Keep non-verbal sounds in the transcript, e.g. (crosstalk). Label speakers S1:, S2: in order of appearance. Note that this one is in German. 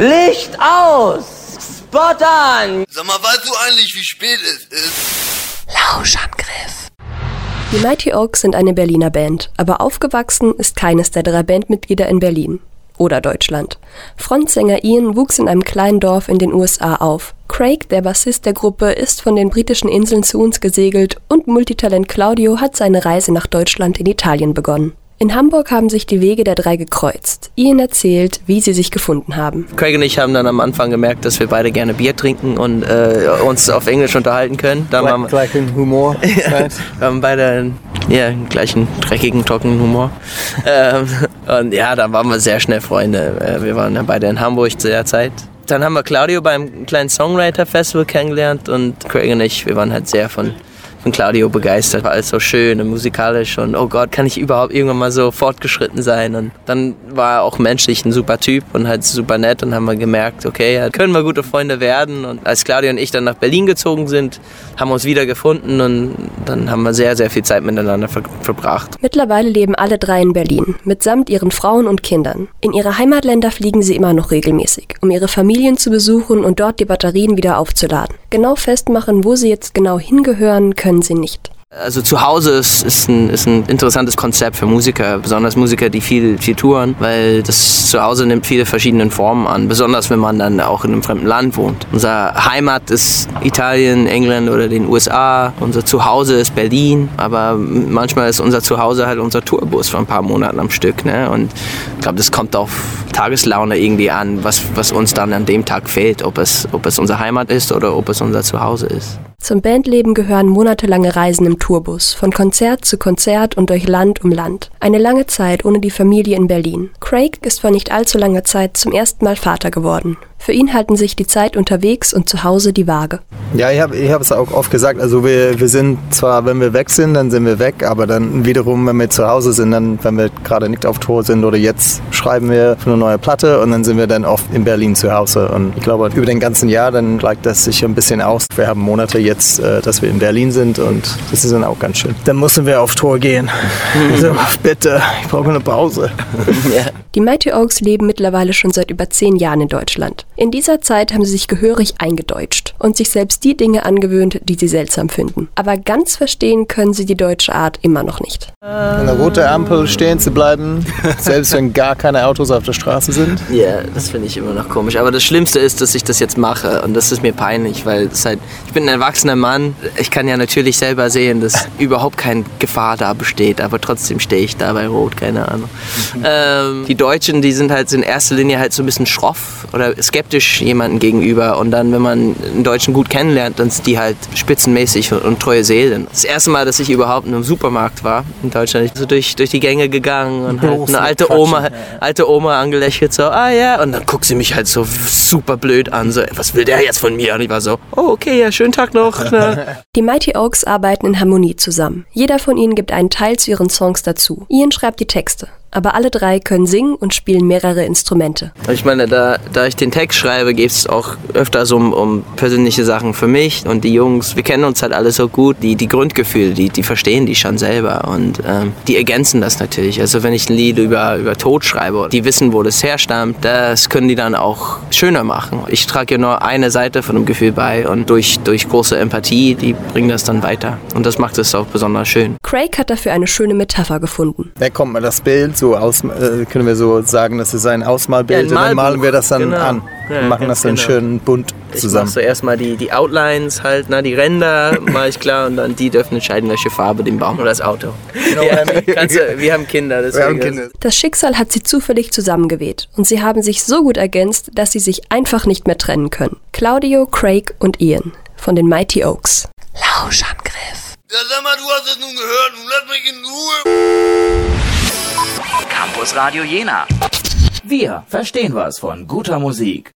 S1: Licht aus! Spot an!
S2: Sag mal, weißt du eigentlich, wie spät es ist?
S3: Lauschangriff. Die Mighty Oaks sind eine Berliner Band, aber aufgewachsen ist keines der drei Bandmitglieder in Berlin oder Deutschland. Frontsänger Ian wuchs in einem kleinen Dorf in den USA auf. Craig, der Bassist der Gruppe, ist von den britischen Inseln zu uns gesegelt und Multitalent Claudio hat seine Reise nach Deutschland in Italien begonnen. In Hamburg haben sich die Wege der drei gekreuzt. Ian erzählt, wie sie sich gefunden haben.
S4: Craig und ich haben dann am Anfang gemerkt, dass wir beide gerne Bier trinken und äh, uns auf Englisch unterhalten können. Dann
S5: Gleich, gleichen Humor. (laughs)
S4: wir haben beide einen, ja, einen gleichen dreckigen, trockenen Humor. ähm, und ja, dann waren wir sehr schnell Freunde. Äh, Wir waren ja beide in Hamburg zu der Zeit. Dann haben wir Claudio beim kleinen Songwriter-Festival kennengelernt und Craig und ich, wir waren halt sehr von von Claudio begeistert. War alles so schön und musikalisch und oh Gott, kann ich überhaupt irgendwann mal so fortgeschritten sein? Und dann war er auch menschlich ein super Typ und halt super nett und haben wir gemerkt, okay, ja, können wir gute Freunde werden. Und als Claudio und ich dann nach Berlin gezogen sind, haben wir uns wieder gefunden und dann haben wir sehr, sehr viel Zeit miteinander ver verbracht.
S3: Mittlerweile leben alle drei in Berlin, mitsamt ihren Frauen und Kindern. In ihre Heimatländer fliegen sie immer noch regelmäßig, um ihre Familien zu besuchen und dort die Batterien wieder aufzuladen. Genau festmachen, wo sie jetzt genau hingehören, können sie nicht.
S4: Also zu Hause ist, ist, ein, ist ein interessantes Konzept für Musiker, besonders Musiker, die viel, viel touren, weil das Zuhause nimmt viele verschiedene Formen an, besonders wenn man dann auch in einem fremden Land wohnt. Unser Heimat ist Italien, England oder den USA, unser Zuhause ist Berlin, aber manchmal ist unser Zuhause halt unser Tourbus für ein paar Monate am Stück. Ne? Und ich glaube, das kommt auf Tageslaune irgendwie an, was, was uns dann an dem Tag fehlt, ob es, ob es unsere Heimat ist oder ob es unser Zuhause ist.
S3: Zum Bandleben gehören monatelange Reisen im Tourbus, von Konzert zu Konzert und durch Land um Land. Eine lange Zeit ohne die Familie in Berlin. Craig ist vor nicht allzu langer Zeit zum ersten Mal Vater geworden. Für ihn halten sich die Zeit unterwegs und zu Hause die Waage.
S5: Ja, ich habe ich es auch oft gesagt. Also wir, wir sind zwar, wenn wir weg sind, dann sind wir weg, aber dann wiederum, wenn wir zu Hause sind, dann, wenn wir gerade nicht auf Tour sind oder jetzt schreiben wir eine neue Platte und dann sind wir dann oft in Berlin zu Hause. Und ich glaube, über den ganzen Jahr, dann gleicht das sich ein bisschen aus. Wir haben Monate jetzt, äh, dass wir in Berlin sind und das ist dann auch ganz schön. Dann müssen wir auf Tour gehen. Also, bitte, ich brauche eine Pause. (laughs)
S4: ja.
S3: Die Mighty Oaks leben mittlerweile schon seit über zehn Jahren in Deutschland. In dieser Zeit haben sie sich gehörig eingedeutscht und sich selbst die Dinge angewöhnt, die sie seltsam finden. Aber ganz verstehen können sie die deutsche Art immer noch nicht.
S5: An der roten Ampel stehen zu bleiben, (laughs) selbst wenn gar keine Autos auf der Straße sind.
S4: Ja, yeah, das finde ich immer noch komisch. Aber das Schlimmste ist, dass ich das jetzt mache und das ist mir peinlich, weil es halt, ich bin ein erwachsener Mann. Ich kann ja natürlich selber sehen, dass (laughs) überhaupt keine Gefahr da besteht, aber trotzdem stehe ich da bei Rot, keine Ahnung. Ähm, die Deutschen, die sind halt in erster Linie halt so ein bisschen schroff oder skeptisch jemandem gegenüber und dann, wenn man einen Deutschen gut kennenlernt, dann sind die halt spitzenmäßig und, und treue Seelen. Das erste Mal, dass ich überhaupt in einem Supermarkt war in Deutschland, ich so durch, durch die Gänge gegangen und halt eine alte Oma, alte Oma angelächelt so, ah ja, und dann guckt sie mich halt so super blöd an, so, was will der jetzt von mir? Und ich war so, oh okay, ja, schönen Tag noch. (laughs) Ne?
S3: Die Mighty Oaks arbeiten in Harmonie zusammen. Jeder von ihnen gibt einen Teil zu ihren Songs dazu. Ian schreibt die Texte. Aber alle drei können singen und spielen mehrere Instrumente.
S4: Ich meine, da, da ich den Text schreibe, geht es auch öfters um, um persönliche Sachen für mich. Und die Jungs, wir kennen uns halt alle so gut. Die, die Grundgefühle, die, die verstehen die schon selber. Und ähm, die ergänzen das natürlich. Also wenn ich ein Lied über, über Tod schreibe, die wissen, wo das herstammt, das können die dann auch schöner machen. Ich trage ja nur eine Seite von dem Gefühl bei. Und durch, durch große Empathie, die bringen das dann weiter. Und das macht es auch besonders schön.
S3: Craig hat dafür eine schöne Metapher gefunden.
S5: Da kommt mir das Bild so aus, äh, können wir so sagen, das ist ein Ausmalbild
S4: Ja, ein
S5: und dann malen wir das dann
S4: Genau.
S5: an
S4: Ja,
S5: und machen das dann
S4: genau.
S5: schön bunt
S4: Ich
S5: zusammen.
S4: mache so erstmal die, die Outlines halt, na, die Ränder (laughs) mache ich klar und dann die dürfen entscheiden, welche Farbe den Baum oder das Auto. Ja, (laughs) kannst du, (laughs) wir haben Kinder, deswegen.
S5: Wir haben Kinder.
S3: Das Schicksal hat sie zufällig zusammengeweht und sie haben sich so gut ergänzt, dass sie sich einfach nicht mehr trennen können. Claudio, Craig und Ian von den Mighty Oaks. Lauschangriff.
S2: Ja, sag mal, du hast es nun gehört. Nun lass mich in Ruhe.
S6: Campus Radio Jena. Wir verstehen was von guter Musik.